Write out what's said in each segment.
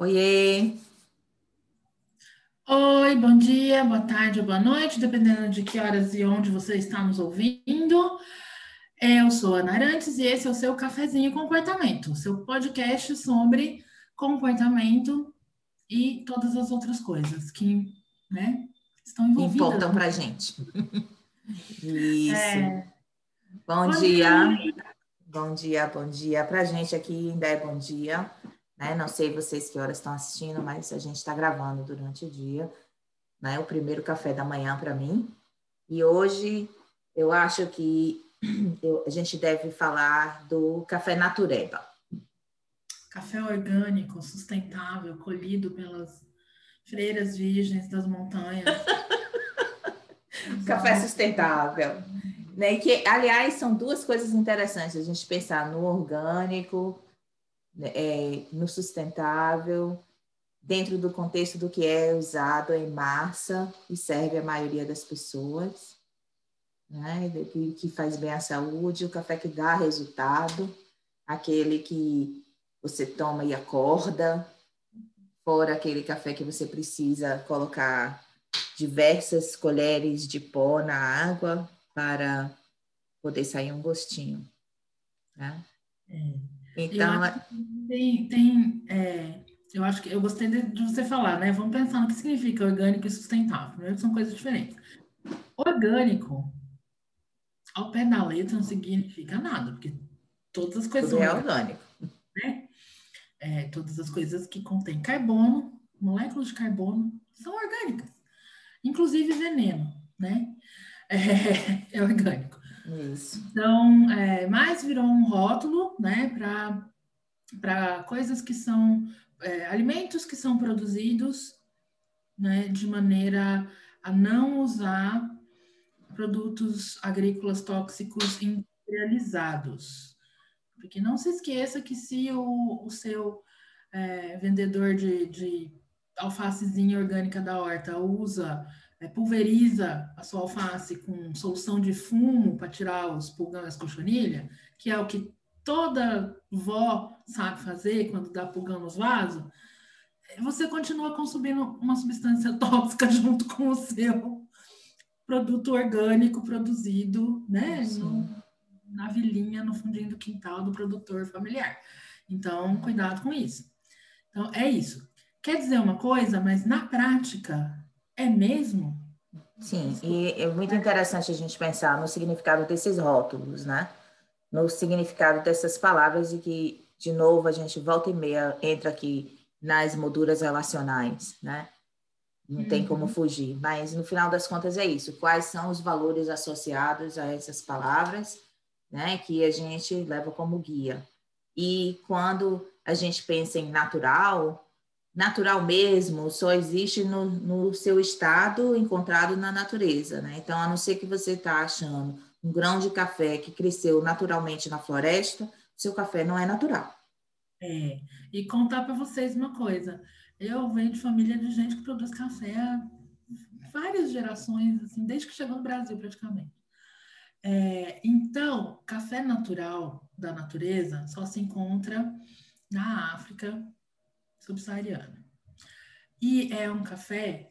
Oiê! Oi, bom dia, boa tarde, boa noite, dependendo de que horas e onde você está nos ouvindo. Eu sou a Ana Arantes e esse é o seu Cafezinho Comportamento, seu podcast sobre comportamento e todas as outras coisas que né, estão envolvidas. Importam para gente. Isso. É... Bom, bom dia. dia. Bom dia, bom dia. Para gente aqui ainda é bom dia. Né? Não sei vocês que horas estão assistindo, mas a gente está gravando durante o dia, né? O primeiro café da manhã para mim. E hoje eu acho que eu, a gente deve falar do café natureba. Café orgânico, sustentável, colhido pelas freiras virgens das montanhas. café sustentável. Né? Que, aliás, são duas coisas interessantes a gente pensar no orgânico é, no sustentável, dentro do contexto do que é usado em massa e serve a maioria das pessoas, né? que, que faz bem à saúde, o café que dá resultado, aquele que você toma e acorda, fora aquele café que você precisa colocar diversas colheres de pó na água para poder sair um gostinho. Né? É. Então, é tem, tem é, eu acho que eu gostei de, de, você falar, né? Vamos pensar no que significa orgânico e sustentável. Primeiro, são coisas diferentes. Orgânico, ao pé da letra, não significa nada, porque todas as coisas Tudo é orgânico. Né? É, todas as coisas que contêm carbono, moléculas de carbono, são orgânicas. Inclusive veneno, né? É, é orgânico. Isso. Então, é, mais virou um rótulo, né, para coisas que são é, alimentos que são produzidos, né, de maneira a não usar produtos agrícolas tóxicos industrializados. Porque não se esqueça que se o, o seu é, vendedor de, de alfacezinha orgânica da horta usa é, pulveriza a sua alface com solução de fumo para tirar os pulgão e as cochonilhas, que é o que toda vó sabe fazer quando dá pulgão nos vasos, você continua consumindo uma substância tóxica junto com o seu produto orgânico produzido, né, no, na vilinha, no fundinho do quintal do produtor familiar. Então, cuidado com isso. Então, é isso. Quer dizer uma coisa, mas na prática, é mesmo? Sim, e é muito interessante a gente pensar no significado desses rótulos, né? No significado dessas palavras e que, de novo, a gente volta e meia entra aqui nas molduras relacionais, né? Não tem como uhum. fugir, mas no final das contas é isso. Quais são os valores associados a essas palavras, né? Que a gente leva como guia. E quando a gente pensa em natural, natural mesmo só existe no, no seu estado encontrado na natureza, né? Então, a não ser que você está achando um grão de café que cresceu naturalmente na floresta, seu café não é natural. É, e contar para vocês uma coisa, eu venho de família de gente que produz café há várias gerações, assim, desde que chegou no Brasil praticamente. É, então, café natural da natureza só se encontra na África, subsaariana. E é um café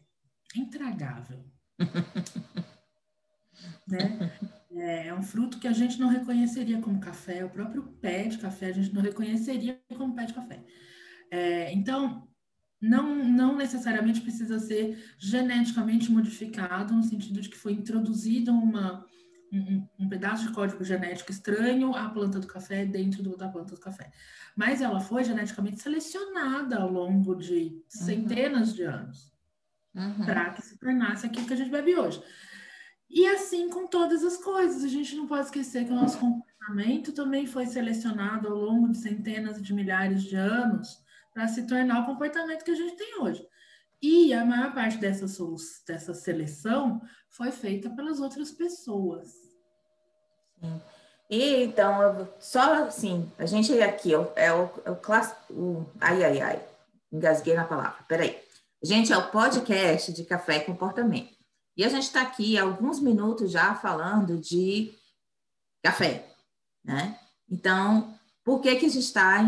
intragável. né? É, é um fruto que a gente não reconheceria como café, o próprio pé de café a gente não reconheceria como pé de café. É, então, não, não necessariamente precisa ser geneticamente modificado, no sentido de que foi introduzida uma, um, um, pedaço de código genético estranho à planta do café dentro do, da planta do café. Mas ela foi geneticamente selecionada ao longo de uhum. centenas uhum. de anos uhum. para que se tornasse aquilo que a gente bebe hoje. E assim com todas as coisas, a gente não pode esquecer que o nosso comportamento também foi selecionado ao longo de centenas de milhares de anos para se tornar o comportamento que a gente tem hoje. E a maior parte dessa, dessa seleção foi feita pelas outras pessoas. Sim. E então, só assim, a gente aqui é o, é o, é o clássico. Ai, ai, ai, engasguei na palavra, peraí. Gente, é o podcast de café e comportamento. E a gente está aqui há alguns minutos já falando de café, né? Então, por que, que a gente está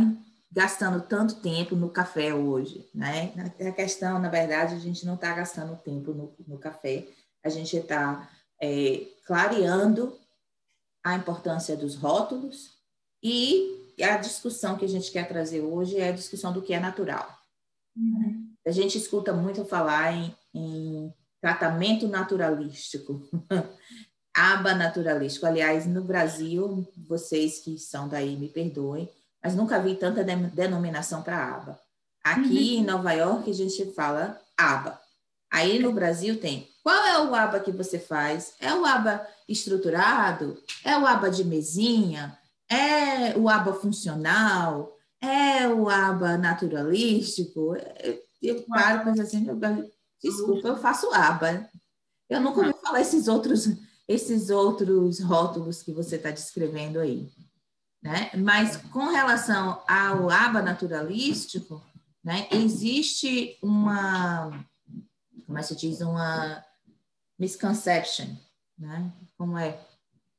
gastando tanto tempo no café hoje, né? A questão, na verdade, a gente não está gastando tempo no, no, café, a gente está é, clareando a importância dos rótulos e a discussão que a gente quer trazer hoje é a discussão do que é natural. Uhum. A gente escuta muito falar em, em tratamento naturalístico, aba naturalístico. Aliás, no Brasil, vocês que são daí me perdoem, mas nunca vi tanta denominação para aba. Aqui uhum. em Nova York a gente fala aba. Aí no Brasil tem qual é o aba que você faz? É o aba estruturado? É o aba de mesinha? É o aba funcional? É o aba naturalístico? Eu paro e penso assim, desculpa, eu faço aba. Eu nunca ouvi falar esses outros, esses outros rótulos que você está descrevendo aí. Né? Mas com relação ao aba naturalístico, né, existe uma, como é que se diz, uma misconception, né? Como é?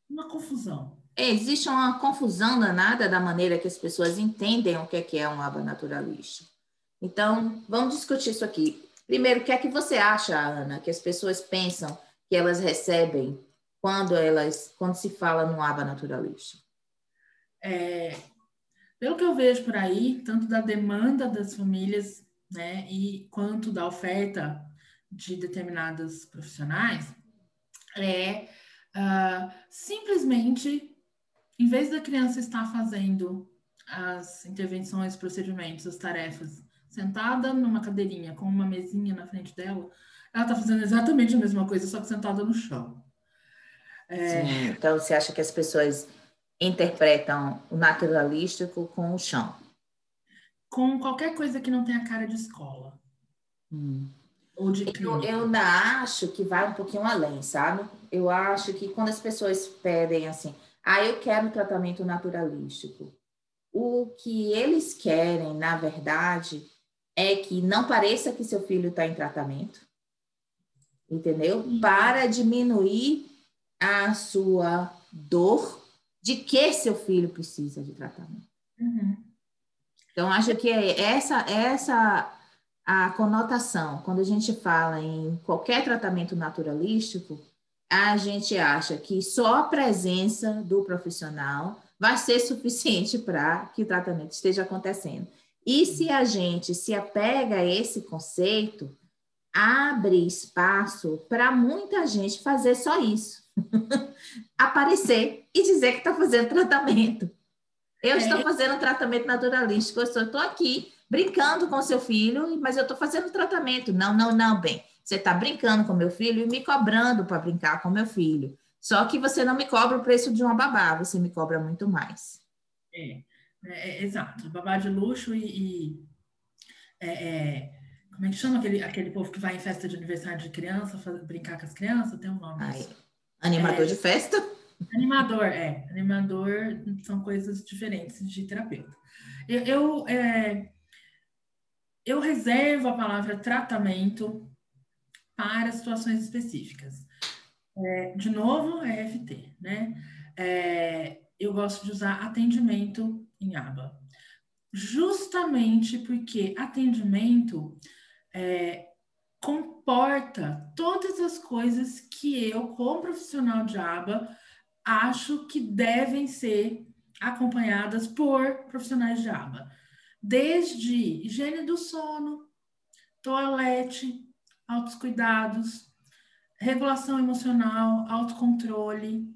Uma confusão. Existe uma confusão danada da maneira que as pessoas entendem o que é, que é um aba naturalístico. Então, vamos discutir isso aqui. Primeiro, o que é que você acha, Ana, que as pessoas pensam que elas recebem quando elas quando se fala no aba naturalístico? É, pelo que eu vejo por aí, tanto da demanda das famílias, né, e quanto da oferta de determinadas profissionais, é uh, simplesmente, em vez da criança estar fazendo as intervenções, procedimentos, as tarefas, sentada numa cadeirinha com uma mesinha na frente dela, ela está fazendo exatamente a mesma coisa, só que sentada no chão. É... Sim, então você acha que as pessoas interpretam o naturalístico com o chão. Com qualquer coisa que não tenha cara de escola. Hum. Ou de eu, eu ainda acho que vai um pouquinho além, sabe? Eu acho que quando as pessoas pedem assim, ah, eu quero um tratamento naturalístico. O que eles querem, na verdade, é que não pareça que seu filho está em tratamento, entendeu? Uhum. Para diminuir a sua dor de que seu filho precisa de tratamento. Uhum. Então, acho que é essa, essa a conotação. Quando a gente fala em qualquer tratamento naturalístico, a gente acha que só a presença do profissional vai ser suficiente para que o tratamento esteja acontecendo. E se a gente se apega a esse conceito, abre espaço para muita gente fazer só isso. aparecer e dizer que está fazendo tratamento. Eu é. estou fazendo tratamento naturalístico, eu estou aqui brincando com seu filho, mas eu estou fazendo tratamento. Não, não, não, bem. Você está brincando com meu filho e me cobrando para brincar com meu filho. Só que você não me cobra o preço de uma babá, você me cobra muito mais. É, é, é exato. Babá de luxo e. e é, é, como é que chama aquele, aquele povo que vai em festa de aniversário de criança, fazer, brincar com as crianças? Tem um nome. Ai, Animador é, de festa? Animador, é. Animador são coisas diferentes de terapeuta. Eu, eu, é, eu reservo a palavra tratamento para situações específicas. É, de novo, é FT, né? É, eu gosto de usar atendimento em aba. Justamente porque atendimento é, comporta todas as coisas que eu, como profissional de aba, acho que devem ser acompanhadas por profissionais de aba. Desde higiene do sono, toalete, altos cuidados, regulação emocional, autocontrole,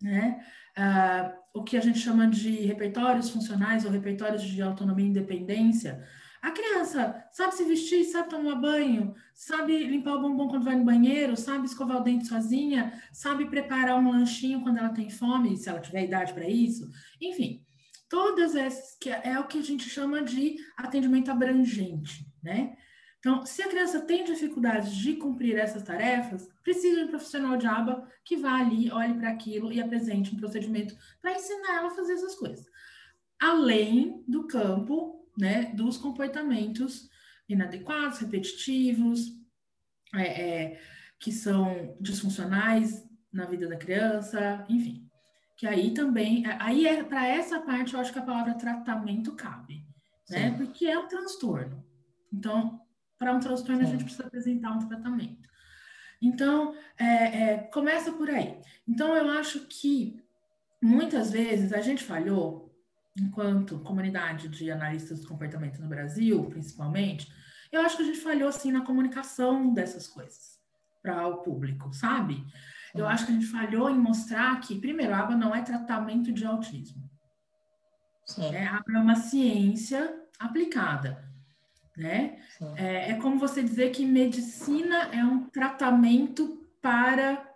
né? Uh, o que a gente chama de repertórios funcionais ou repertórios de autonomia e independência, a criança sabe se vestir, sabe tomar banho, sabe limpar o bumbum quando vai no banheiro, sabe escovar o dente sozinha, sabe preparar um lanchinho quando ela tem fome, se ela tiver idade para isso. Enfim, todas essas que é o que a gente chama de atendimento abrangente, né? Então, se a criança tem dificuldade de cumprir essas tarefas, precisa de um profissional de aba que vá ali, olhe para aquilo e apresente um procedimento para ensinar ela a fazer essas coisas. Além do campo né, dos comportamentos inadequados, repetitivos, é, é, que são disfuncionais na vida da criança, enfim. Que aí também, aí é para essa parte eu acho que a palavra tratamento cabe. né? Porque é um transtorno. Então, para um transtorno, Sim. a gente precisa apresentar um tratamento. Então, é, é, começa por aí. Então, eu acho que muitas vezes a gente falhou, enquanto comunidade de analistas do comportamento no Brasil, principalmente, eu acho que a gente falhou assim na comunicação dessas coisas para o público, sabe? Eu acho que a gente falhou em mostrar que, primeiro, a aba não é tratamento de autismo. Sim. É, a aba é uma ciência aplicada, né? É, é como você dizer que medicina é um tratamento para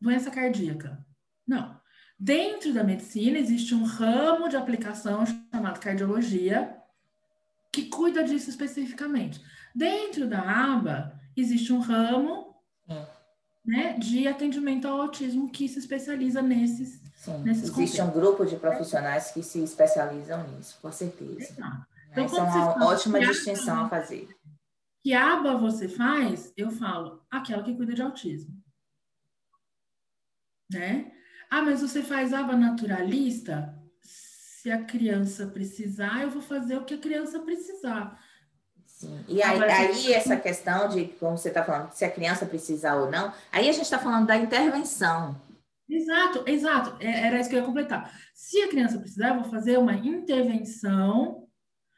doença cardíaca. Não. Dentro da medicina existe um ramo de aplicação chamado cardiologia que cuida disso especificamente. Dentro da aba existe um ramo é. né, de atendimento ao autismo que se especializa nesses, Sim, nesses Existe um grupo de profissionais que se especializam nisso, com certeza. Então, Essa é uma ótima distinção aba, a fazer. Que aba você faz? Eu falo, aquela que cuida de autismo. Né? Ah, mas você faz aba naturalista? Se a criança precisar, eu vou fazer o que a criança precisar. Sim. E aí, aí, essa questão de, como você está falando, se a criança precisar ou não, aí a gente está falando da intervenção. Exato, exato. É, era isso que eu ia completar. Se a criança precisar, eu vou fazer uma intervenção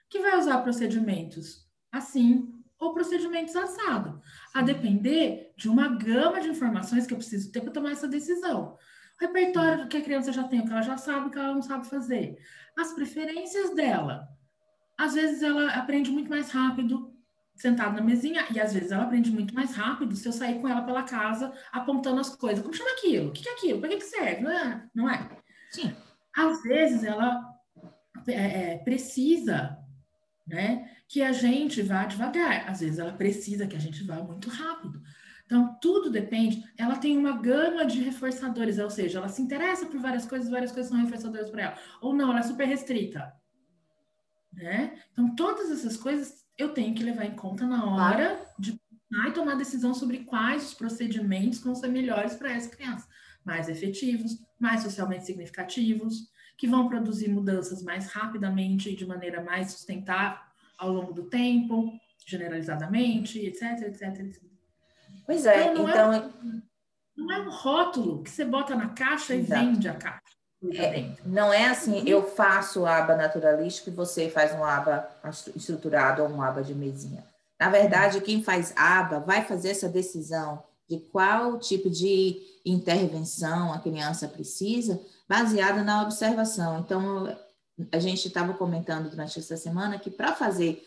que vai usar procedimentos assim ou procedimentos assado, a depender de uma gama de informações que eu preciso ter para tomar essa decisão repertório do que a criança já tem, o que ela já sabe, o que ela não sabe fazer. As preferências dela. Às vezes ela aprende muito mais rápido sentada na mesinha, e às vezes ela aprende muito mais rápido se eu sair com ela pela casa apontando as coisas. Como chama aquilo? O que é aquilo? Para que, que serve? Não é? Não é? Sim. Às vezes ela é, é, precisa né, que a gente vá devagar. Às vezes ela precisa que a gente vá muito rápido. Então, tudo depende. Ela tem uma gama de reforçadores, ou seja, ela se interessa por várias coisas, várias coisas são reforçadores para ela. Ou não, ela é super restrita. Né? Então, todas essas coisas eu tenho que levar em conta na hora de e tomar decisão sobre quais os procedimentos vão ser melhores para essa criança. Mais efetivos, mais socialmente significativos, que vão produzir mudanças mais rapidamente e de maneira mais sustentável ao longo do tempo, generalizadamente, etc, etc, etc. Pois é, então. Não, então, é, não é um rótulo que você bota na caixa e vende a caixa. É, não é assim, eu faço aba naturalística e você faz um aba estruturado ou um aba de mesinha. Na verdade, quem faz aba vai fazer essa decisão de qual tipo de intervenção a criança precisa, baseada na observação. Então, a gente estava comentando durante essa semana que para fazer,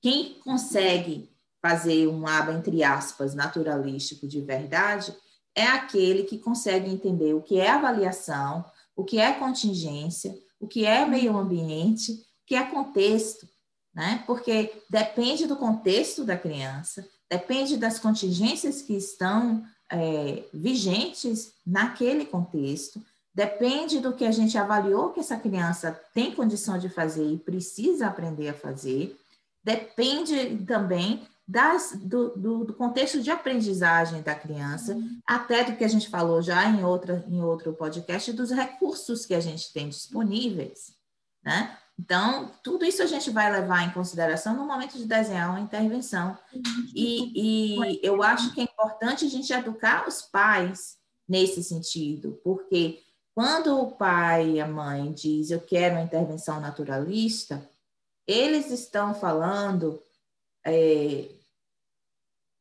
quem consegue fazer um aba, entre aspas, naturalístico de verdade, é aquele que consegue entender o que é avaliação, o que é contingência, o que é meio ambiente, o que é contexto, né? Porque depende do contexto da criança, depende das contingências que estão é, vigentes naquele contexto, depende do que a gente avaliou que essa criança tem condição de fazer e precisa aprender a fazer, depende também das, do, do, do, contexto de aprendizagem da criança, uhum. até do que a gente falou já em, outra, em outro podcast, dos recursos que a gente tem disponíveis, né? Então, tudo isso a gente vai levar em consideração no momento de desenhar uma intervenção. E, e eu acho que é importante a gente educar os pais nesse sentido, porque quando o pai e a mãe diz eu quero uma intervenção naturalista, eles estão falando é,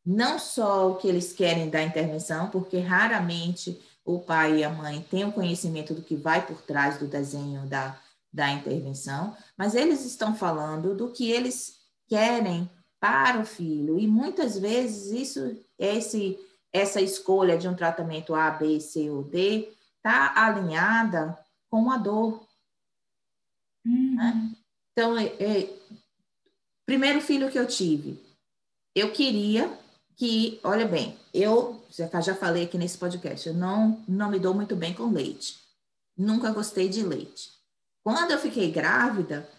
não só o que eles querem da intervenção, porque raramente o pai e a mãe têm o conhecimento do que vai por trás do desenho da, da intervenção, mas eles estão falando do que eles querem para o filho, e muitas vezes isso, esse, essa escolha de um tratamento A, B, C ou D está alinhada com a dor. Uhum. Né? Então, é, é, primeiro filho que eu tive, eu queria que, olha bem, eu já, já falei aqui nesse podcast, eu não, não me dou muito bem com leite. Nunca gostei de leite. Quando eu fiquei grávida,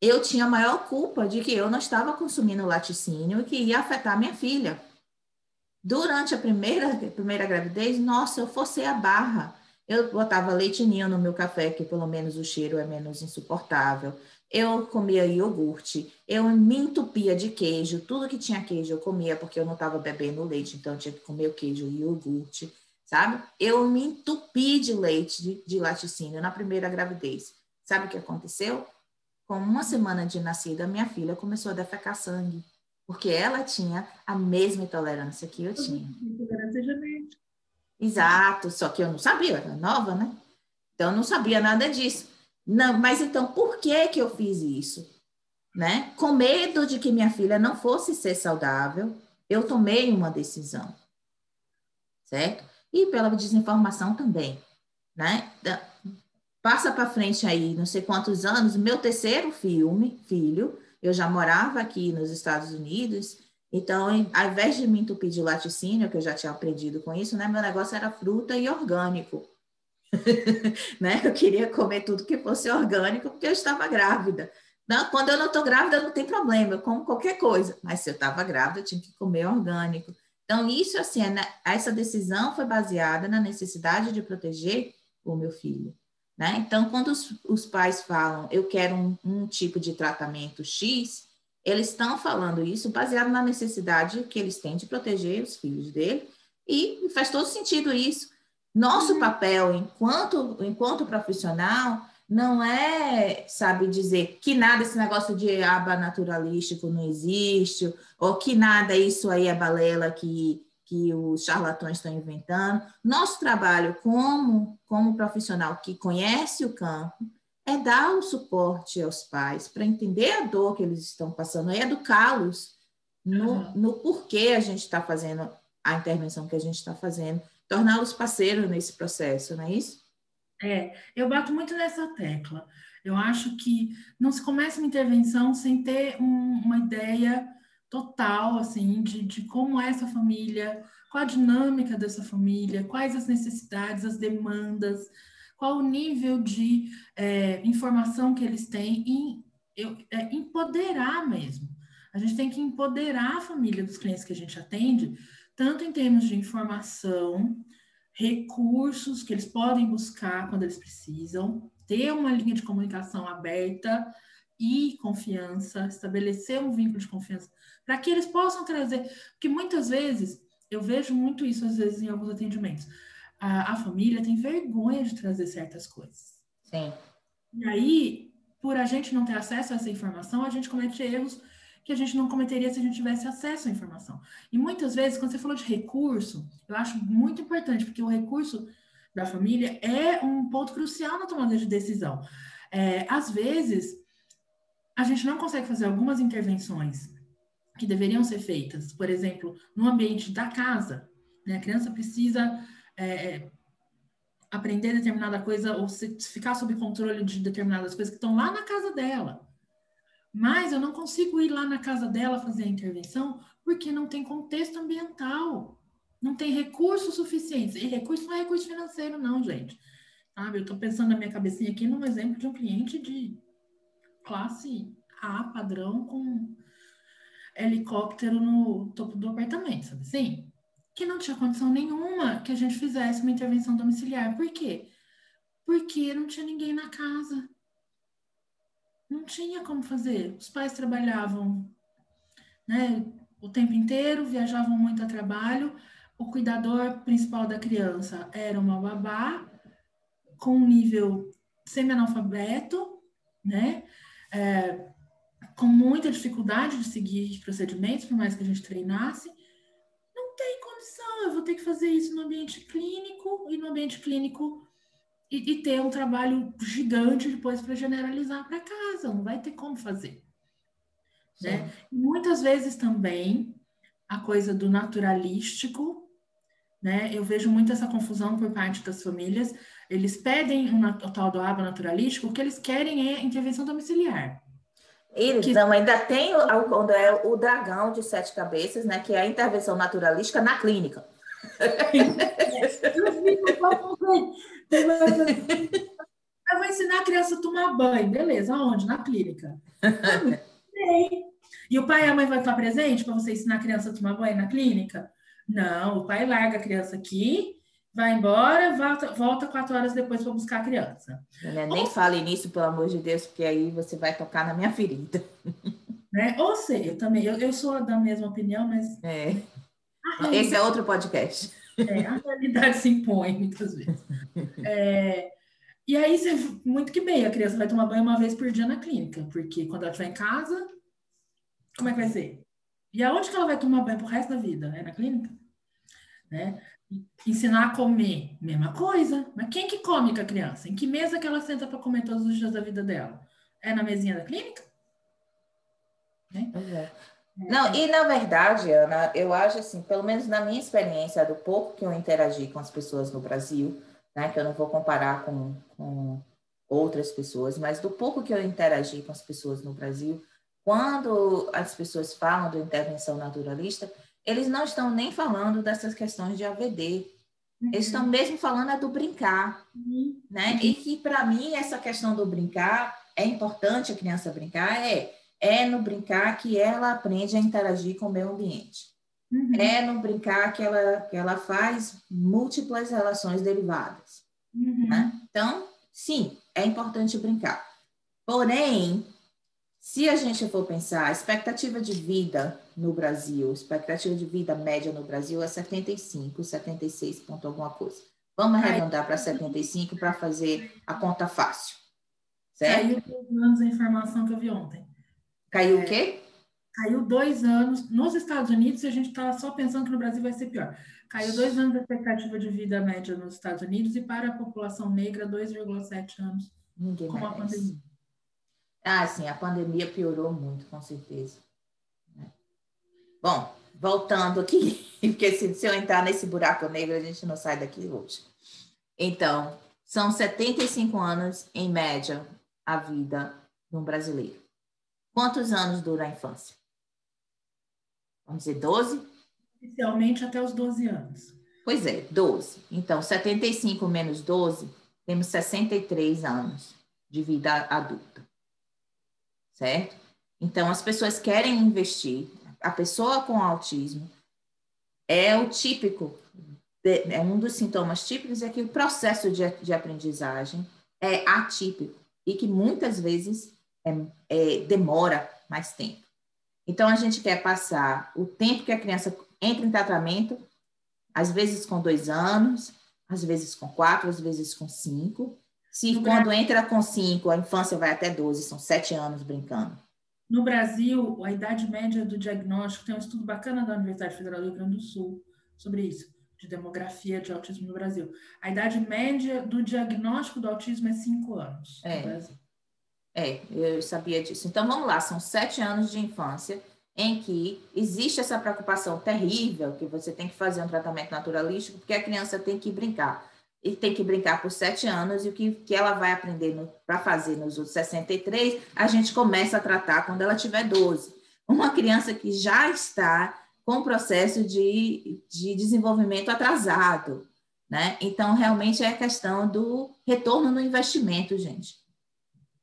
eu tinha a maior culpa de que eu não estava consumindo laticínio e que ia afetar minha filha. Durante a primeira, primeira gravidez, nossa, eu forcei a barra. Eu botava leitinho no meu café, que pelo menos o cheiro é menos insuportável. Eu comia iogurte, eu me entupia de queijo, tudo que tinha queijo eu comia, porque eu não estava bebendo leite, então eu tinha que comer o queijo e iogurte, sabe? Eu me entupi de leite, de, de laticínio na primeira gravidez. Sabe o que aconteceu? Com uma semana de nascida, minha filha começou a defecar sangue, porque ela tinha a mesma intolerância que eu tinha. Intolerância. Exato, só que eu não sabia, era nova, né? Então eu não sabia nada disso. Não, mas então por que que eu fiz isso? Né? Com medo de que minha filha não fosse ser saudável, eu tomei uma decisão. Certo? E pela desinformação também, né? Passa para frente aí, não sei quantos anos, meu terceiro filme, filho, eu já morava aqui nos Estados Unidos, então, ao invés de me entupir de laticínio, que eu já tinha aprendido com isso, né, meu negócio era fruta e orgânico. né? Eu queria comer tudo que fosse orgânico, porque eu estava grávida. Não, quando eu não estou grávida, não tem problema, eu como qualquer coisa. Mas se eu estava grávida, eu tinha que comer orgânico. Então, isso, assim, é, né, essa decisão foi baseada na necessidade de proteger o meu filho. Né? Então, quando os, os pais falam, eu quero um, um tipo de tratamento X, eles estão falando isso baseado na necessidade que eles têm de proteger os filhos dele, e faz todo sentido isso. Nosso uhum. papel enquanto, enquanto profissional não é, sabe, dizer que nada esse negócio de aba naturalístico não existe, ou que nada isso aí é balela que que os charlatões estão inventando. Nosso trabalho como, como profissional que conhece o campo é dar o suporte aos pais para entender a dor que eles estão passando, é educá-los no, uhum. no porquê a gente está fazendo a intervenção que a gente está fazendo, torná-los parceiros nesse processo, não é isso? É, eu bato muito nessa tecla. Eu acho que não se começa uma intervenção sem ter um, uma ideia total, assim, de, de como é essa família, qual a dinâmica dessa família, quais as necessidades, as demandas, qual o nível de é, informação que eles têm em eu, é, empoderar mesmo. A gente tem que empoderar a família dos clientes que a gente atende, tanto em termos de informação, recursos que eles podem buscar quando eles precisam, ter uma linha de comunicação aberta e confiança, estabelecer um vínculo de confiança para que eles possam trazer, porque muitas vezes eu vejo muito isso às vezes em alguns atendimentos. A, a família tem vergonha de trazer certas coisas. Sim. E aí, por a gente não ter acesso a essa informação, a gente comete erros que a gente não cometeria se a gente tivesse acesso à informação. E muitas vezes, quando você falou de recurso, eu acho muito importante, porque o recurso da família é um ponto crucial na tomada de decisão. É, às vezes, a gente não consegue fazer algumas intervenções que deveriam ser feitas, por exemplo, no ambiente da casa. Né? A criança precisa é, é, aprender determinada coisa ou se, ficar sob controle de determinadas coisas que estão lá na casa dela. Mas eu não consigo ir lá na casa dela fazer a intervenção porque não tem contexto ambiental, não tem recursos suficientes. E recurso não é recurso financeiro, não, gente. Sabe? Eu estou pensando na minha cabecinha aqui num exemplo de um cliente de classe A padrão com helicóptero no topo do apartamento, sabe assim? Que não tinha condição nenhuma que a gente fizesse uma intervenção domiciliar. Por quê? Porque não tinha ninguém na casa. Não tinha como fazer. Os pais trabalhavam né, o tempo inteiro, viajavam muito a trabalho. O cuidador principal da criança era uma babá com nível semi-analfabeto, né? É, com muita dificuldade de seguir procedimentos, por mais que a gente treinasse. Eu vou ter que fazer isso no ambiente clínico e no ambiente clínico e, e ter um trabalho gigante depois para generalizar para casa. Não vai ter como fazer. Né? muitas vezes também a coisa do naturalístico, né? Eu vejo muito essa confusão por parte das famílias. Eles pedem um, o tal do aba naturalístico, o que eles querem é intervenção domiciliar. Então, ainda tem o, quando é o dragão de sete cabeças, né? Que é a intervenção naturalística na clínica. Eu vou ensinar a criança a tomar banho. Beleza, aonde? Na clínica. E o pai e a mãe vão estar presente para você ensinar a criança a tomar banho na clínica? Não, o pai larga a criança aqui, vai embora, volta, volta quatro horas depois para buscar a criança. nem Ou... fale nisso, pelo amor de Deus, porque aí você vai tocar na minha ferida. Né? Ou seja, eu também, eu, eu sou da mesma opinião, mas. É. Esse é outro podcast. É, a realidade se impõe muitas vezes. É, e aí, você, muito que bem, a criança vai tomar banho uma vez por dia na clínica, porque quando ela estiver em casa, como é que vai ser? E aonde que ela vai tomar banho pro resto da vida? É na clínica? Né? Ensinar a comer, mesma coisa. Mas quem que come com a criança? Em que mesa que ela senta para comer todos os dias da vida dela? É na mesinha da clínica? Né? É. Não, e na verdade, Ana, eu acho assim, pelo menos na minha experiência, do pouco que eu interagi com as pessoas no Brasil, né, que eu não vou comparar com, com outras pessoas, mas do pouco que eu interagi com as pessoas no Brasil, quando as pessoas falam da intervenção naturalista, eles não estão nem falando dessas questões de AVD. Uhum. Eles estão mesmo falando é do brincar, uhum. né? E que para mim essa questão do brincar é importante a criança brincar é é no brincar que ela aprende a interagir com o meio ambiente. Uhum. É no brincar que ela, que ela faz múltiplas relações derivadas. Uhum. Né? Então, sim, é importante brincar. Porém, se a gente for pensar, a expectativa de vida no Brasil, expectativa de vida média no Brasil é 75, 76 ponto alguma coisa. Vamos arredondar para 75 para fazer a conta fácil. Certo? Saiu anos a informação que eu vi ontem. Caiu é, o quê? Caiu dois anos. Nos Estados Unidos, a gente estava só pensando que no Brasil vai ser pior. Caiu dois anos da expectativa de vida média nos Estados Unidos e para a população negra, 2,7 anos. Ninguém com a pandemia. Ah, sim, a pandemia piorou muito, com certeza. Né? Bom, voltando aqui, porque se, se eu entrar nesse buraco negro, a gente não sai daqui hoje. Então, são 75 anos, em média, a vida de um brasileiro. Quantos anos dura a infância? Vamos dizer 12? Oficialmente até os 12 anos. Pois é, 12. Então, 75 menos 12, temos 63 anos de vida adulta. Certo? Então, as pessoas querem investir. A pessoa com autismo é o típico, é um dos sintomas típicos é que o processo de, de aprendizagem é atípico e que muitas vezes é, é, demora mais tempo. Então, a gente quer passar o tempo que a criança entra em tratamento, às vezes com dois anos, às vezes com quatro, às vezes com cinco. Se no quando Brasil, entra com cinco, a infância vai até 12, são sete anos brincando. No Brasil, a idade média do diagnóstico, tem um estudo bacana da Universidade Federal do Rio Grande do Sul sobre isso, de demografia de autismo no Brasil. A idade média do diagnóstico do autismo é cinco anos é. no Brasil. É, eu sabia disso. Então, vamos lá, são sete anos de infância em que existe essa preocupação terrível que você tem que fazer um tratamento naturalístico, porque a criança tem que brincar. E tem que brincar por sete anos, e o que, que ela vai aprender para fazer nos outros 63, a gente começa a tratar quando ela tiver 12. Uma criança que já está com processo de, de desenvolvimento atrasado, né? Então, realmente é a questão do retorno no investimento, gente.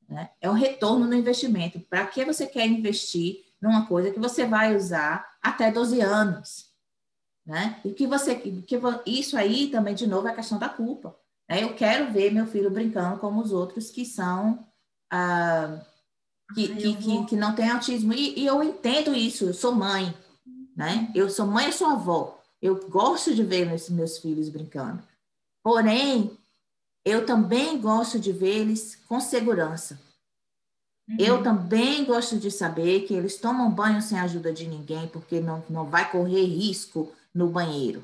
Né? É um retorno no investimento. Para que você quer investir numa coisa que você vai usar até 12 anos? Né? E que você, que isso aí também, de novo, é a questão da culpa. Né? Eu quero ver meu filho brincando como os outros que são. Ah, que, que, que, que, não tem autismo. E, e, eu entendo isso, eu sou mãe, né? Eu sou mãe e sou avó. Eu gosto de ver meus, meus filhos brincando. Porém, eu também gosto de eles com segurança. Uhum. Eu também gosto de saber que eles tomam banho sem a ajuda de ninguém, porque não, não vai correr risco no banheiro.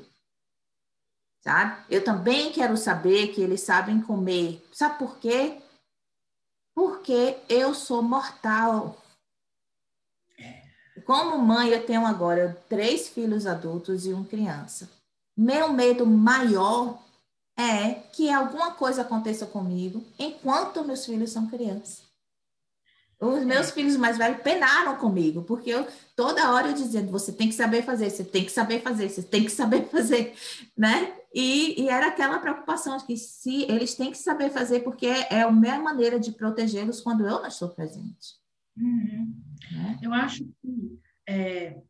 Sabe? Eu também quero saber que eles sabem comer. Sabe por quê? Porque eu sou mortal. Como mãe, eu tenho agora três filhos adultos e uma criança. Meu medo maior é que alguma coisa aconteça comigo enquanto meus filhos são crianças. Os meus é. filhos mais velhos penaram comigo, porque eu toda hora eu dizendo, você tem que saber fazer, você tem que saber fazer, você tem que saber fazer, né? E, e era aquela preocupação de que se eles têm que saber fazer, porque é, é a minha maneira de protegê-los quando eu não estou presente. Uhum. Né? Eu acho que é,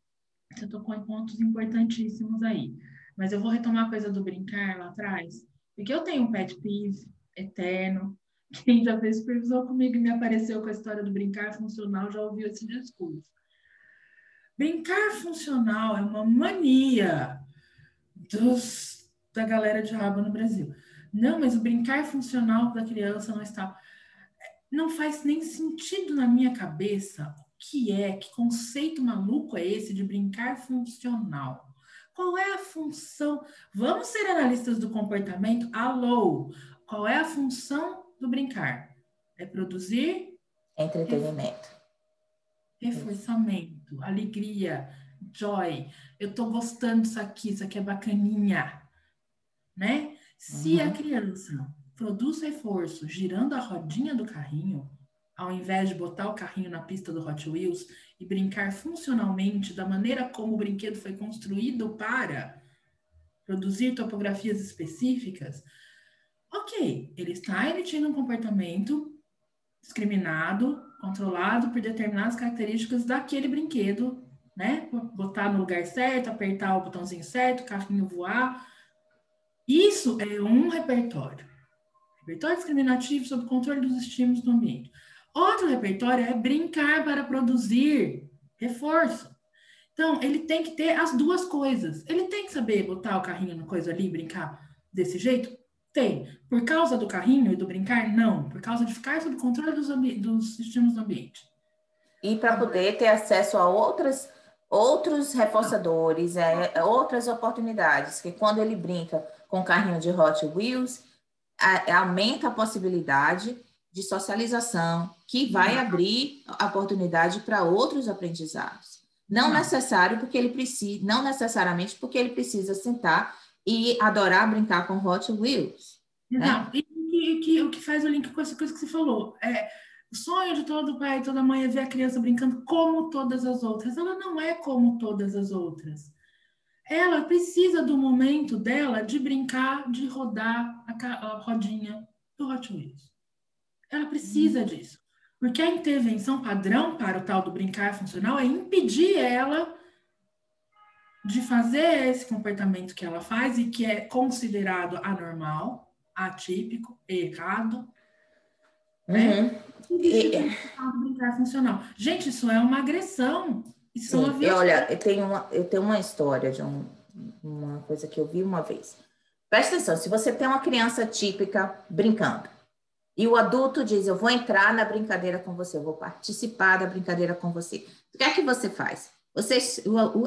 você tocou em pontos importantíssimos aí. Mas eu vou retomar a coisa do brincar lá atrás, porque eu tenho um pet peeve eterno. Quem já fez supervisão comigo e me apareceu com a história do brincar funcional já ouviu esse discurso. Brincar funcional é uma mania dos, da galera de rabo no Brasil. Não, mas o brincar funcional da criança não está. Não faz nem sentido na minha cabeça o que é, que conceito maluco é esse de brincar funcional. Qual é a função? Vamos ser analistas do comportamento? Alô! Qual é a função do brincar? É produzir entretenimento, reforçamento, alegria, joy. Eu tô gostando disso aqui, isso aqui é bacaninha, né? Se uhum. a criança produz reforço girando a rodinha do carrinho, ao invés de botar o carrinho na pista do Hot Wheels e brincar funcionalmente da maneira como o brinquedo foi construído para produzir topografias específicas, ok, ele está emitindo um comportamento discriminado, controlado por determinadas características daquele brinquedo, né? Botar no lugar certo, apertar o botãozinho certo, o carrinho voar, isso é um repertório. Repertório discriminativo sob controle dos estímulos do ambiente. Outro repertório é brincar para produzir reforço. Então, ele tem que ter as duas coisas. Ele tem que saber botar o carrinho no coisa ali e brincar desse jeito? Tem. Por causa do carrinho e do brincar? Não. Por causa de ficar sob controle dos, dos estímulos do ambiente. E para poder ter acesso a outras, outros reforçadores, é, outras oportunidades, que quando ele brinca com carrinho de Hot Wheels, a, aumenta a possibilidade de socialização, que vai abrir a oportunidade para outros aprendizados. Não, necessário porque ele precisa, não necessariamente porque ele precisa sentar e adorar brincar com Hot Wheels. Não, né? e que, que, o que faz o link com essa coisa que você falou é o sonho de todo pai e toda mãe é ver a criança brincando como todas as outras. Ela não é como todas as outras ela precisa do momento dela de brincar, de rodar a, a rodinha do Hot Wheels. Ela precisa uhum. disso. Porque a intervenção padrão para o tal do brincar funcional é impedir ela de fazer esse comportamento que ela faz e que é considerado anormal, atípico, errado. Né? Uhum. E... brincar funcional. Gente, isso é uma agressão. Isso Sim, é olha, eu tenho, uma, eu tenho uma história de um, uma coisa que eu vi uma vez. Presta atenção, se você tem uma criança típica brincando, e o adulto diz, eu vou entrar na brincadeira com você, eu vou participar da brincadeira com você. O que é que você faz? Você,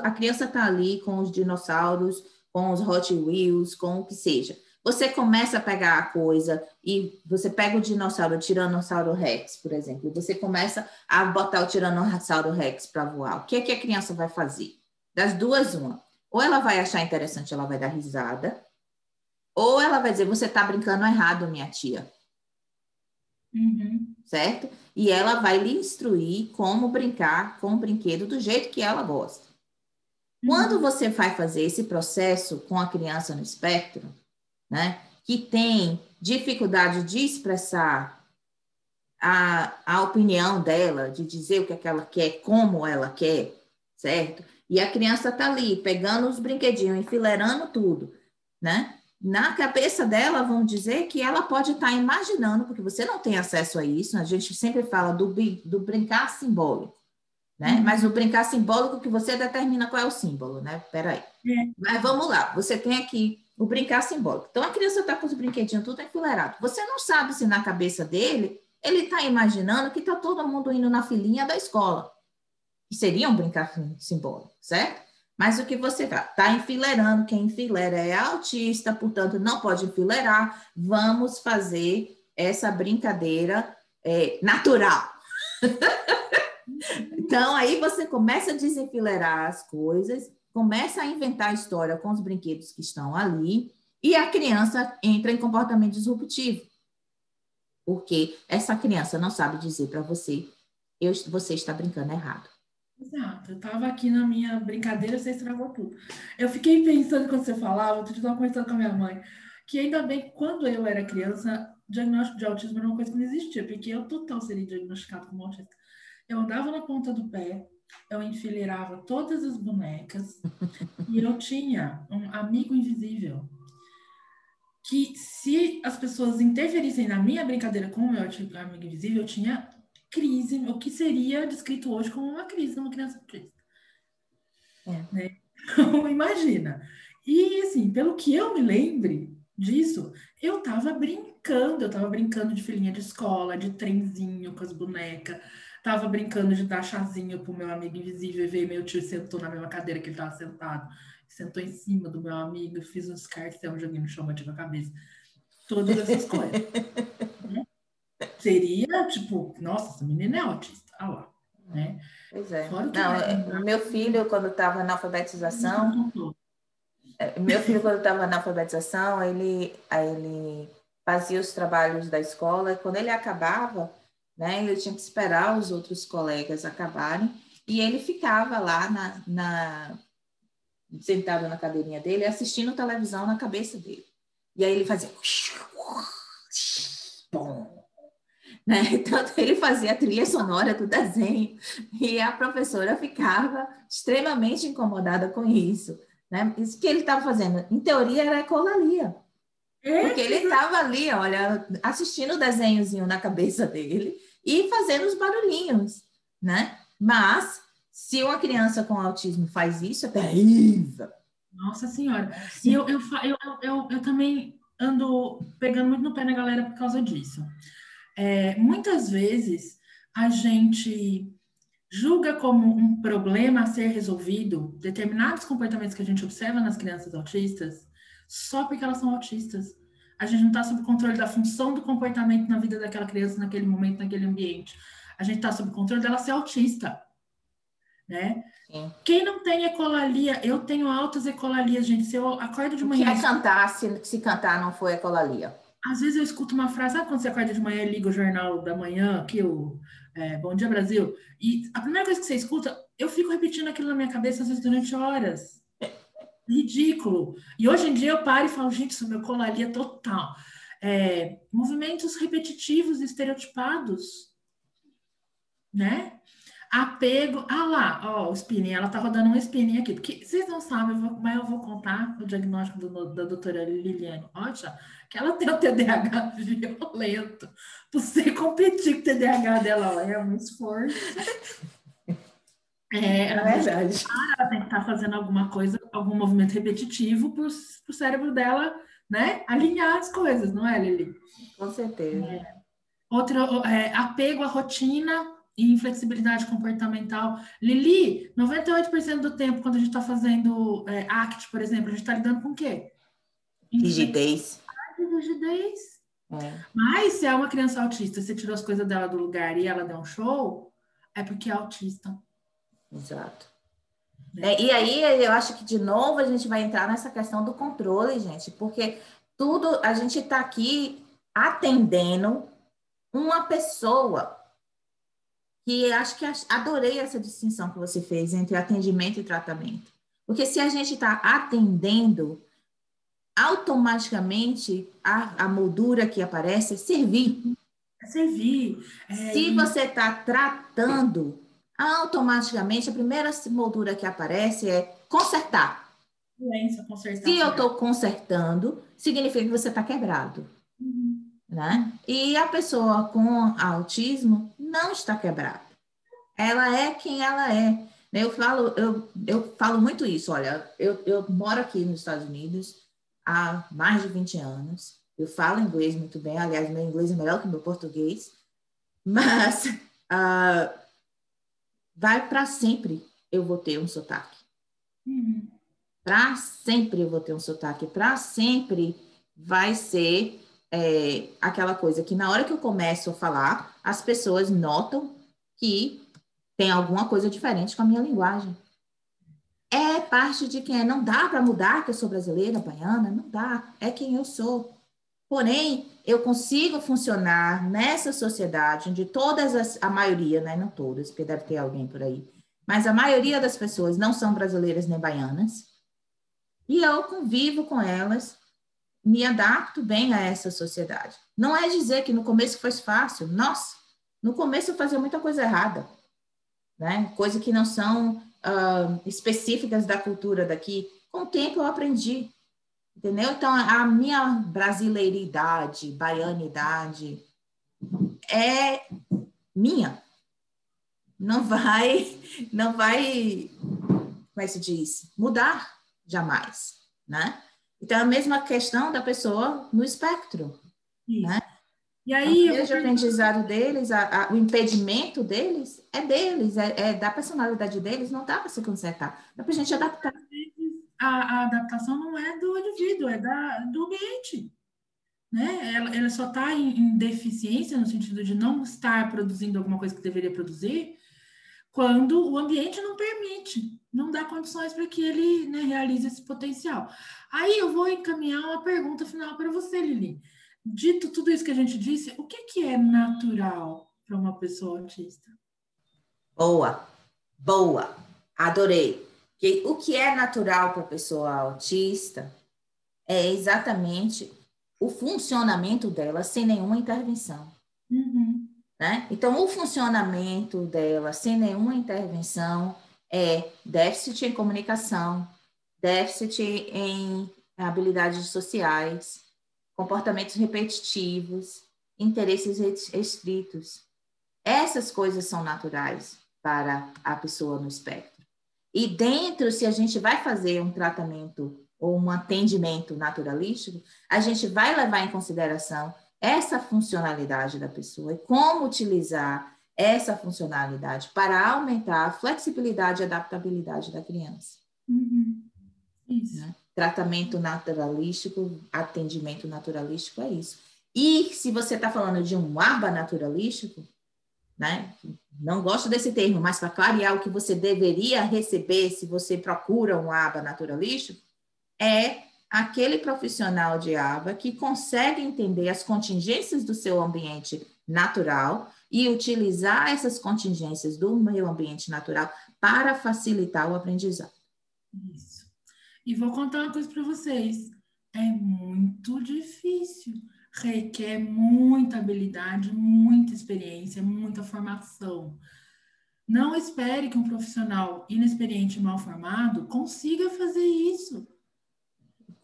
a criança está ali com os dinossauros, com os Hot Wheels, com o que seja. Você começa a pegar a coisa e você pega o dinossauro, o Tiranossauro Rex, por exemplo, e você começa a botar o Tiranossauro Rex para voar. O que é que a criança vai fazer? Das duas, uma. Ou ela vai achar interessante, ela vai dar risada, ou ela vai dizer: Você está brincando errado, minha tia. Uhum. Certo? E ela vai lhe instruir como brincar com o brinquedo do jeito que ela gosta. Uhum. Quando você vai fazer esse processo com a criança no espectro, né, que tem dificuldade de expressar a, a opinião dela, de dizer o que, é que ela quer, como ela quer, certo? E a criança está ali, pegando os brinquedinhos, enfileirando tudo, né? Na cabeça dela, vamos dizer que ela pode estar tá imaginando, porque você não tem acesso a isso, a gente sempre fala do, do brincar simbólico, né? Uhum. Mas o brincar simbólico que você determina qual é o símbolo, né? Peraí. É. Mas vamos lá, você tem aqui o brincar simbólico. Então, a criança está com os brinquedinhos tudo enfileirado. Você não sabe se na cabeça dele ele está imaginando que está todo mundo indo na filinha da escola. Que seria um brincar simbólico, certo? Mas o que você está? Está enfileirando. Quem enfileira é autista, portanto, não pode enfileirar. Vamos fazer essa brincadeira é, natural. então, aí você começa a desenfileirar as coisas começa a inventar a história com os brinquedos que estão ali e a criança entra em comportamento disruptivo. Porque essa criança não sabe dizer para você, eu, você está brincando errado. Exato, eu estava aqui na minha brincadeira, você estragou tudo. Eu fiquei pensando quando você falava, eu estava conversando com a minha mãe, que ainda bem que quando eu era criança, diagnóstico de autismo era uma coisa que não existia, porque eu total seria diagnosticado como autista. Eu andava na ponta do pé, eu enfileirava todas as bonecas e eu tinha um amigo invisível que se as pessoas interferissem na minha brincadeira com o meu amigo invisível, eu tinha crise, o que seria descrito hoje como uma crise numa criança autista. É. Né? Então, imagina. E, assim, pelo que eu me lembre disso, eu tava brincando, eu tava brincando de filhinha de escola, de trenzinho com as bonecas, tava brincando de dar chazinho pro meu amigo invisível, e veio meu tio sentou na mesma cadeira que ele tava sentado, sentou em cima do meu amigo, fiz uns cartão, joguei no chão, bati a cabeça. Todas essas coisas. né? Seria, tipo, nossa, essa menina é autista, olha lá. Né? Pois é. Não, é, meu filho, quando estava na alfabetização, meu filho, quando estava na alfabetização, ele, ele fazia os trabalhos da escola e quando ele acabava, né, ele tinha que esperar os outros colegas acabarem e ele ficava lá na, na sentado na cadeirinha dele assistindo televisão na cabeça dele. E aí ele fazia né? Então ele fazia a trilha sonora do desenho e a professora ficava extremamente incomodada com isso. Né? Isso que ele estava fazendo, em teoria, era ecolalia. É? Porque ele estava ali, olha, assistindo o desenhozinho na cabeça dele e fazendo os barulhinhos, né? Mas, se uma criança com autismo faz isso, é terrível. Nossa Senhora. E eu, eu, eu, eu, eu também ando pegando muito no pé na galera por causa disso. É, muitas vezes a gente julga como um problema a ser resolvido determinados comportamentos que a gente observa nas crianças autistas só porque elas são autistas. A gente não está sob controle da função do comportamento na vida daquela criança naquele momento, naquele ambiente. A gente está sob controle dela ser autista. Né? Sim. Quem não tem ecolalia, eu tenho altas ecolalias, gente. Se eu acordo de manhã. O que é cantar se, se cantar não for ecolalia? Às vezes eu escuto uma frase, sabe quando você acorda de manhã e liga o jornal da manhã, aqui o é, Bom Dia Brasil, e a primeira coisa que você escuta, eu fico repetindo aquilo na minha cabeça às vezes durante horas. Ridículo. E hoje em dia eu paro e falo, gente, isso é meu colaria total. É, movimentos repetitivos, estereotipados, né? Apego. Ah lá, ó, o spinning, ela tá rodando um spinning aqui, porque vocês não sabem, mas eu vou contar o diagnóstico do, da doutora Liliane Rocha, que ela tem o TDAH violento. Você competir com o TDAH dela é um esforço. É, é verdade. Ela tem que estar tá fazendo alguma coisa, algum movimento repetitivo para o cérebro dela, né? Alinhar as coisas, não é, Lili? Com certeza. É. Outro, é, apego à rotina e inflexibilidade comportamental. Lili, 98% do tempo, quando a gente está fazendo é, ACT, por exemplo, a gente está lidando com o quê? Rigidez. Rigidez. É. Mas se é uma criança autista, você tirou as coisas dela do lugar e ela deu um show, é porque é autista. Exato. É, e aí eu acho que de novo a gente vai entrar nessa questão do controle, gente, porque tudo a gente está aqui atendendo uma pessoa que acho que adorei essa distinção que você fez entre atendimento e tratamento. Porque se a gente está atendendo, automaticamente a, a moldura que aparece é servir. É servir. É... Se você está tratando, automaticamente a primeira moldura que aparece é consertar. consertar Se eu estou consertando, significa que você está quebrado. Uhum. Né? E a pessoa com autismo não está quebrada. Ela é quem ela é. Eu falo, eu, eu falo muito isso. Olha, eu, eu moro aqui nos Estados Unidos há mais de 20 anos. Eu falo inglês muito bem. Aliás, meu inglês é melhor que meu português. Mas uh, vai para sempre eu vou ter um sotaque. Uhum. Para sempre eu vou ter um sotaque. Para sempre vai ser é, aquela coisa que na hora que eu começo a falar, as pessoas notam que tem alguma coisa diferente com a minha linguagem. É parte de quem é. Não dá para mudar que eu sou brasileira, baiana, não dá. É quem eu sou. Porém, eu consigo funcionar nessa sociedade onde todas as, a maioria, né, não todas, porque deve ter alguém por aí, mas a maioria das pessoas não são brasileiras nem baianas, e eu convivo com elas, me adapto bem a essa sociedade. Não é dizer que no começo foi fácil, nossa, no começo eu fazia muita coisa errada. né? Coisas que não são uh, específicas da cultura daqui. Com o tempo eu aprendi, entendeu? Então, a minha brasileiridade, baianidade, é minha. Não vai, não vai, como é que se diz? Mudar jamais, né? Então, a mesma questão da pessoa no espectro, Isso. né? E aí, o eu... aprendizado deles, a, a, o impedimento deles é deles, é, é, da personalidade deles, não dá para se consertar, dá para a gente adaptar. A, a, adaptação não é do indivíduo, é da, do ambiente. Né? Ela, ela só está em, em, deficiência, no sentido de não estar produzindo alguma coisa que deveria produzir, quando o ambiente não permite, não dá condições para que ele né, realize esse potencial. Aí eu vou encaminhar uma pergunta final para você, Lili. Dito tudo isso que a gente disse, o que, que é natural para uma pessoa autista? Boa, boa, adorei. O que é natural para a pessoa autista é exatamente o funcionamento dela sem nenhuma intervenção. Uhum. Né? Então, o funcionamento dela sem nenhuma intervenção é déficit em comunicação, déficit em habilidades sociais, comportamentos repetitivos, interesses restritos. Essas coisas são naturais para a pessoa no espectro. E dentro, se a gente vai fazer um tratamento ou um atendimento naturalístico, a gente vai levar em consideração essa funcionalidade da pessoa e como utilizar essa funcionalidade para aumentar a flexibilidade e adaptabilidade da criança. Uhum. Isso. Né? Tratamento naturalístico, atendimento naturalístico é isso. E se você está falando de um aba naturalístico, né? Não gosto desse termo, mas para clarear o que você deveria receber se você procura um aba naturalístico, é aquele profissional de aba que consegue entender as contingências do seu ambiente natural e utilizar essas contingências do meio ambiente natural para facilitar o aprendizado. Isso. E vou contar uma coisa para vocês. É muito difícil, requer muita habilidade, muita experiência, muita formação. Não espere que um profissional inexperiente e mal formado consiga fazer isso.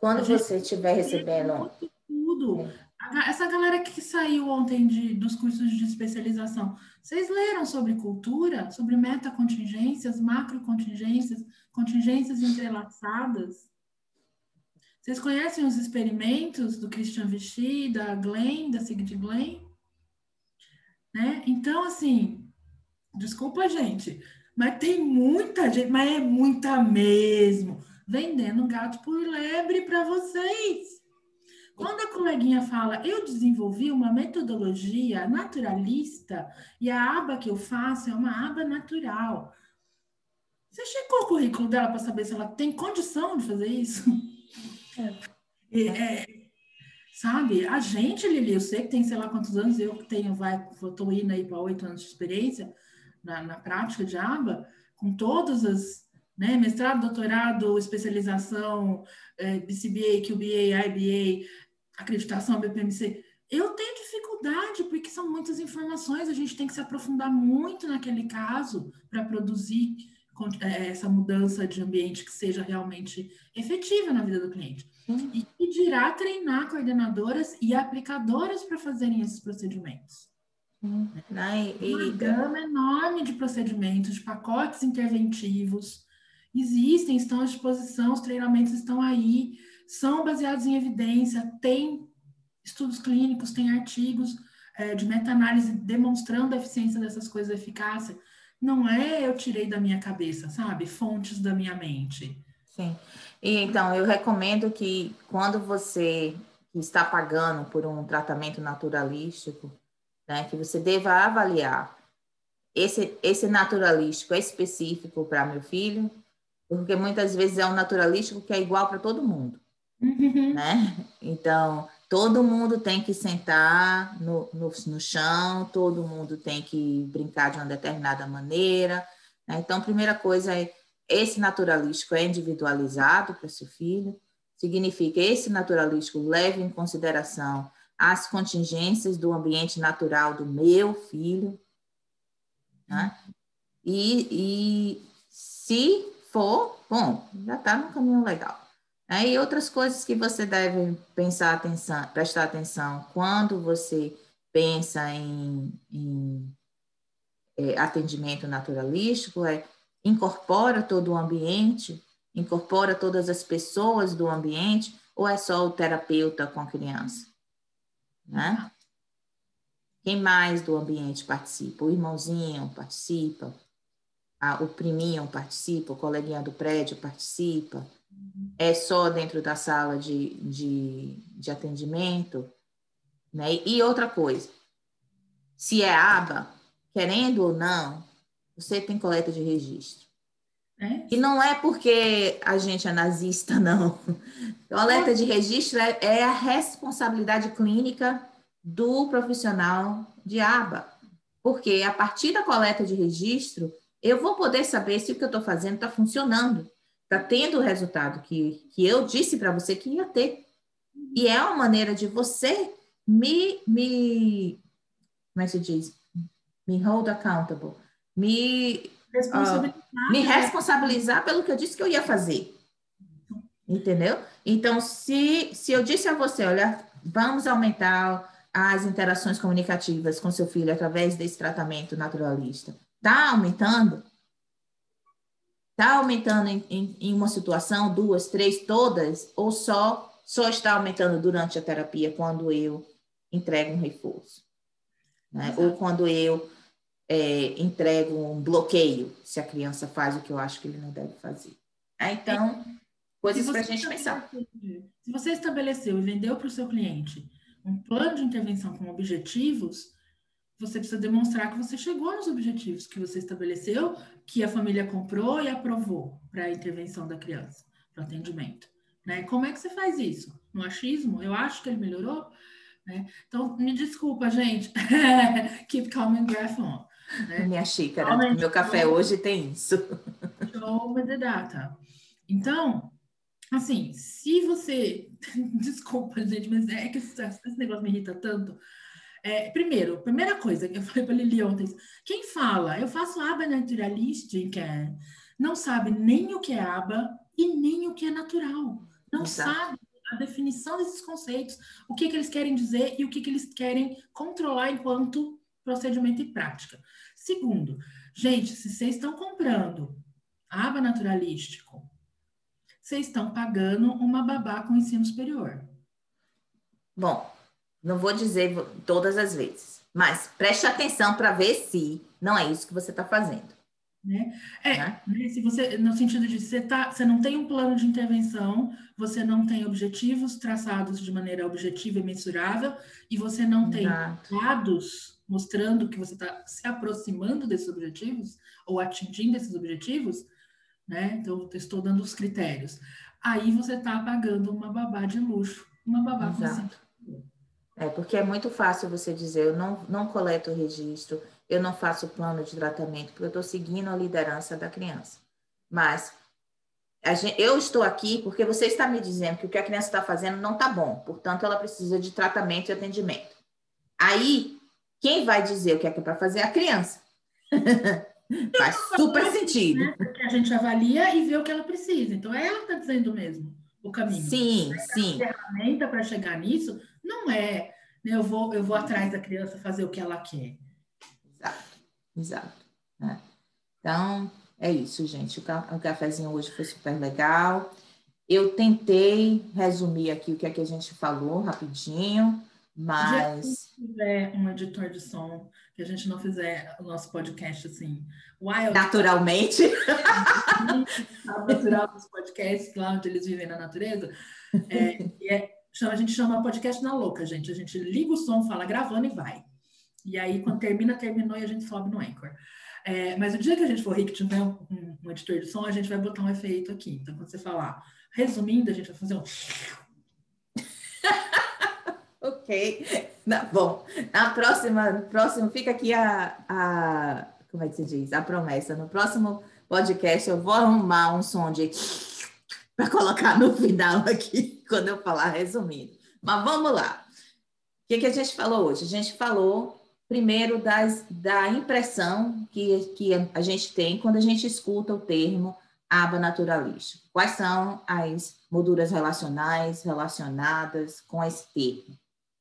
Quando você estiver recebendo. Tudo. Essa galera que saiu ontem de, dos cursos de especialização, vocês leram sobre cultura, sobre metacontingências, macrocontingências, contingências entrelaçadas? Vocês conhecem os experimentos do Christian Vichy, da Glenn, da Sigrid Glenn? Né? Então, assim, desculpa, gente, mas tem muita gente, mas é muita mesmo vendendo gato por lebre para vocês. Quando a coleguinha fala, eu desenvolvi uma metodologia naturalista e a aba que eu faço é uma aba natural. Você checou o currículo dela para saber se ela tem condição de fazer isso? É. É, sabe, a gente, Lili, eu sei que tem sei lá quantos anos, eu tenho, vai, estou indo aí para oito anos de experiência na, na prática de aba, com todas as né? Mestrado, doutorado, especialização, é, BCBA, QBA, IBA, acreditação, BPMC. Eu tenho dificuldade, porque são muitas informações, a gente tem que se aprofundar muito naquele caso para produzir é, essa mudança de ambiente que seja realmente efetiva na vida do cliente. E, e dirá treinar coordenadoras e aplicadoras para fazerem esses procedimentos. Hum. Né? Uma gama enorme de procedimentos, de pacotes interventivos, existem, estão à disposição, os treinamentos estão aí, são baseados em evidência, tem estudos clínicos, tem artigos é, de meta-análise demonstrando a eficiência dessas coisas, a eficácia. Não é eu tirei da minha cabeça, sabe? Fontes da minha mente. Sim. E então, eu recomendo que quando você está pagando por um tratamento naturalístico, né, que você deva avaliar esse, esse naturalístico é específico para meu filho, porque muitas vezes é um naturalístico que é igual para todo mundo, uhum. né? Então, todo mundo tem que sentar no, no, no, chão, todo mundo tem que brincar de uma determinada maneira. Né? Então, primeira coisa é, esse naturalístico é individualizado para seu filho, significa esse naturalístico leva em consideração as contingências do ambiente natural do meu filho, né? E, e se for, bom, já está no caminho legal. É, e outras coisas que você deve pensar atenção, prestar atenção quando você pensa em, em é, atendimento naturalístico é incorpora todo o ambiente, incorpora todas as pessoas do ambiente, ou é só o terapeuta com a criança? Né? Quem mais do ambiente participa? O irmãozinho participa, o priminho participa, o coleguinha do prédio participa, é só dentro da sala de, de, de atendimento? Né? E outra coisa, se é aba, querendo ou não, você tem coleta de registro. É? E não é porque a gente é nazista, não. Coleta de registro é, é a responsabilidade clínica do profissional de aba. Porque a partir da coleta de registro, eu vou poder saber se o que eu estou fazendo está funcionando, está tendo o resultado que, que eu disse para você que ia ter. E é uma maneira de você me, me como é que se diz? Me hold accountable. Me responsabilizar, uh, me responsabilizar pelo que eu disse que eu ia fazer. Entendeu? Então, se, se eu disse a você, olha, vamos aumentar as interações comunicativas com seu filho através desse tratamento naturalista, está aumentando? Está aumentando em, em, em, uma situação, duas, três, todas, ou só, só está aumentando durante a terapia quando eu entrego um reforço? Né? Ou quando eu é, entrego um bloqueio, se a criança faz o que eu acho que ele não deve fazer. É, então, coisas para a gente pensar. Se você estabeleceu e vendeu para o seu cliente um plano de intervenção com objetivos, você precisa demonstrar que você chegou nos objetivos que você estabeleceu, que a família comprou e aprovou para a intervenção da criança, para o atendimento. Né? Como é que você faz isso? No achismo? Eu acho que ele melhorou? Né? Então, me desculpa, gente. Keep calm and breath on. Né? Minha xícara, meu café hoje tem isso. Show me the data. Então, assim, se você. Desculpa, gente, mas é que esse negócio me irrita tanto. É, primeiro, primeira coisa que eu falei para Lili ontem: quem fala, eu faço aba naturalística, não sabe nem o que é aba e nem o que é natural. Não Exato. sabe a definição desses conceitos, o que, que eles querem dizer e o que, que eles querem controlar enquanto procedimento e prática. Segundo, gente, se vocês estão comprando aba naturalístico, vocês estão pagando uma babá com ensino superior. Bom, não vou dizer todas as vezes, mas preste atenção para ver se não é isso que você está fazendo. Né? É, né? né? se você, no sentido de você, tá, você não tem um plano de intervenção, você não tem objetivos traçados de maneira objetiva e mensurável, e você não Exato. tem dados mostrando que você está se aproximando desses objetivos ou atingindo esses objetivos, né? Então, eu estou dando os critérios. Aí você está pagando uma babá de luxo, uma babá Exato. com É, porque é muito fácil você dizer, eu não, não coleto o registro, eu não faço plano de tratamento, porque eu estou seguindo a liderança da criança. Mas gente, eu estou aqui porque você está me dizendo que o que a criança está fazendo não está bom, portanto, ela precisa de tratamento e atendimento. Aí, quem vai dizer o que é, que é para fazer é a criança. Faz super sentido. Né? Porque a gente avalia e vê o que ela precisa. Então, ela está dizendo mesmo o caminho. Sim, sim. A ferramenta para chegar nisso não é né, eu, vou, eu vou atrás da criança fazer o que ela quer. Exato, exato. Né? Então, é isso, gente. O, ca o cafezinho hoje foi super legal. Eu tentei resumir aqui o que é que a gente falou rapidinho, mas. Se tiver um editor de som, que a gente não fizer o nosso podcast assim, wild. Naturalmente. natural dos podcasts, lá onde eles vivem na natureza. É, é, a gente chama podcast na louca, gente. A gente liga o som, fala gravando e vai. E aí, quando termina, terminou e a gente sobe no Anchor. É, mas o dia que a gente for rico, tiver um, um, um, editor de som, a gente vai botar um efeito aqui. Então, quando você falar, resumindo, a gente vai fazer um. ok. Tá bom. Na próxima, próximo, fica aqui a, a. Como é que se diz? A promessa. No próximo podcast, eu vou arrumar um som de. para colocar no final aqui, quando eu falar resumindo. Mas vamos lá. O que, que a gente falou hoje? A gente falou primeiro das, da impressão que, que a gente tem quando a gente escuta o termo aba naturalística. Quais são as molduras relacionais relacionadas com esse termo,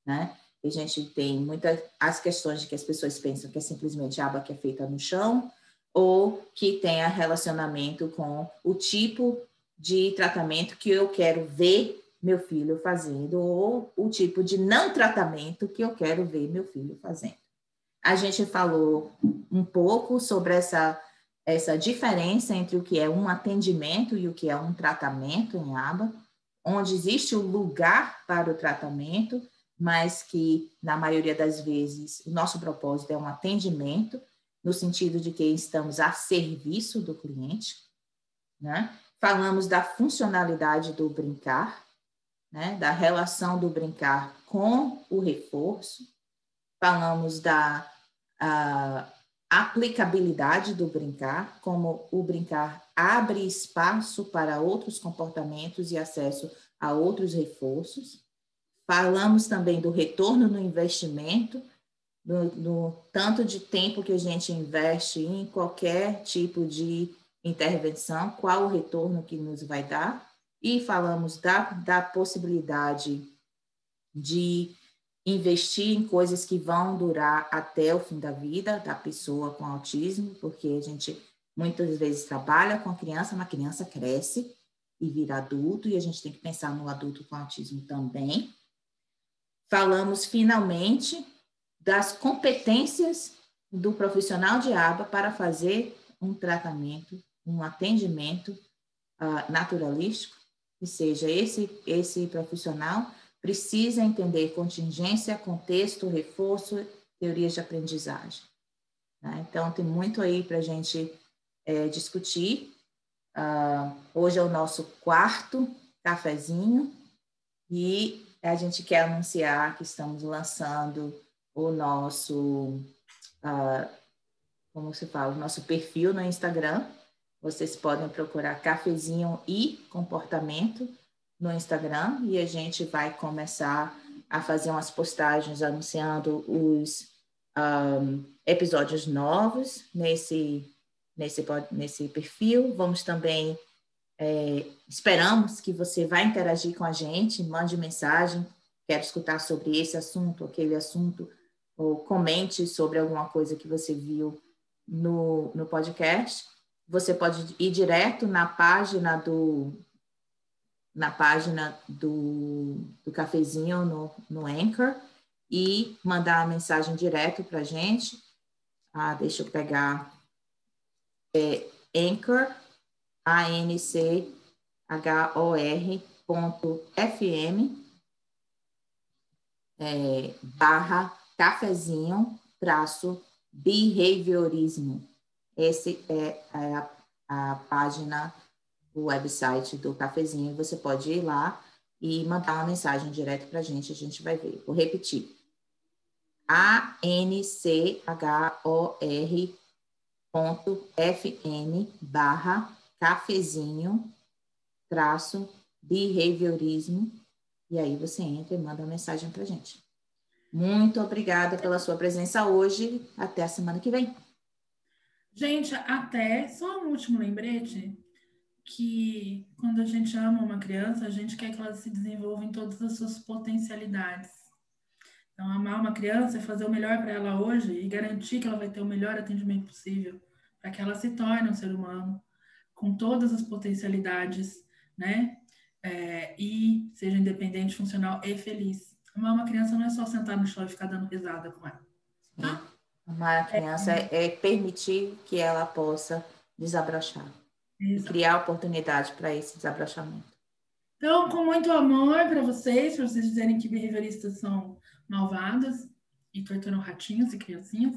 né? A gente tem muitas as questões de que as pessoas pensam que é simplesmente aba que é feita no chão ou que tenha relacionamento com o tipo de tratamento que eu quero ver meu filho fazendo ou o tipo de não tratamento que eu quero ver meu filho fazendo. A gente falou um pouco sobre essa essa diferença entre o que é um atendimento e o que é um tratamento em aba, onde existe o lugar para o tratamento, mas que, na maioria das vezes, o nosso propósito é um atendimento, no sentido de que estamos a serviço do cliente, né? Falamos da funcionalidade do brincar, né? da relação do brincar com o reforço, falamos da aplicabilidade do brincar, como o brincar abre espaço para outros comportamentos e acesso a outros reforços. Falamos também do retorno no investimento, do, tanto de tempo que a gente investe em qualquer tipo de intervenção, qual o retorno que nos vai dar. E falamos da, da possibilidade de investir em coisas que vão durar até o fim da vida da pessoa com autismo, porque a gente muitas vezes trabalha com a criança, mas a criança cresce e vira adulto, e a gente tem que pensar no adulto com autismo também. Falamos finalmente das competências do profissional de aba para fazer um tratamento, um atendimento uh, naturalístico, que seja esse esse profissional precisa entender contingência, contexto, reforço, teorias de aprendizagem. Né? Então, tem muito aí para a gente é, discutir. Uh, hoje é o nosso quarto cafezinho e a gente quer anunciar que estamos lançando o nosso, uh, como se fala, o nosso perfil no Instagram. Vocês podem procurar cafezinho e comportamento no Instagram e a gente vai começar a fazer umas postagens anunciando os um, episódios novos nesse, nesse, nesse perfil. Vamos também, é, esperamos que você vai interagir com a gente, mande mensagem, quero escutar sobre esse assunto, aquele assunto, ou comente sobre alguma coisa que você viu no, no podcast. Você pode ir direto na página do na página do, do cafezinho no, no Anchor e mandar a mensagem direto para a gente. Ah, deixa eu pegar é, Anchor, A-N-C-H-O-R ponto FM é, barra cafezinho traço behaviorismo. Esse é a, a página o website do cafezinho, você pode ir lá e mandar uma mensagem direto para a gente, a gente vai ver. Vou repetir. Ponto F-N barra cafezinho traço behaviorismo e aí você entra e manda uma mensagem para a gente. Muito obrigada pela sua presença hoje. Até a semana que vem. Gente, até só um último lembrete que quando a gente ama uma criança, a gente quer que ela se desenvolva em todas as suas potencialidades. Então, amar uma criança é fazer o melhor para ela hoje e garantir que ela vai ter o melhor atendimento possível para que ela se torne um ser humano com todas as potencialidades, né? É, e seja independente, funcional e feliz. Amar uma criança não é só sentar no chão e ficar dando risada com ela. Tá? Amar a criança é, é permitir que ela possa desabrochar. Exato. e criar oportunidade para esse desabrochamento. Então, com muito amor para vocês, para vocês dizerem que behavioristas são malvadas e torturam ratinhos e criancinhas.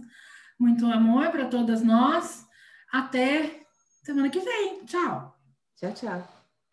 Muito amor para todas nós. Até semana que vem. Tchau. Tchau, tchau.